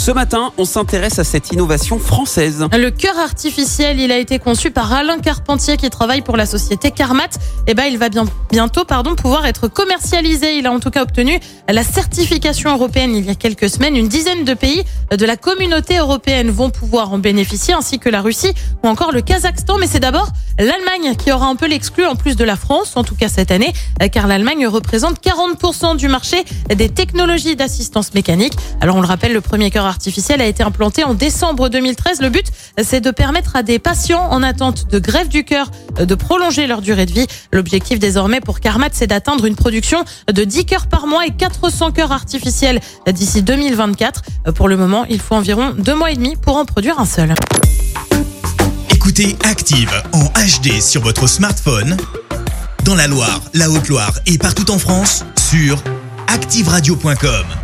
Ce matin, on s'intéresse à cette innovation française. Le cœur artificiel, il a été conçu par Alain Carpentier qui travaille pour la société Carmat. Et ben, il va bien, bientôt, pardon, pouvoir être commercialisé. Il a en tout cas obtenu la certification européenne il y a quelques semaines. Une dizaine de pays de la communauté européenne vont pouvoir en bénéficier, ainsi que la Russie ou encore le Kazakhstan. Mais c'est d'abord l'Allemagne qui aura un peu l'exclu en plus de la France, en tout cas cette année, car l'Allemagne représente 40% du marché des technologies d'assistance mécanique. Alors on le rappelle, le premier cœur artificiel a été implanté en décembre 2013. Le but, c'est de permettre à des patients en attente de greffe du cœur de prolonger leur durée de vie. L'objectif désormais pour Carmat, c'est d'atteindre une production de 10 cœurs par mois et 400 cœurs artificiels d'ici 2024. Pour le moment, il faut environ deux mois et demi pour en produire un seul. Écoutez Active en HD sur votre smartphone, dans la Loire, la Haute-Loire et partout en France, sur activeradio.com.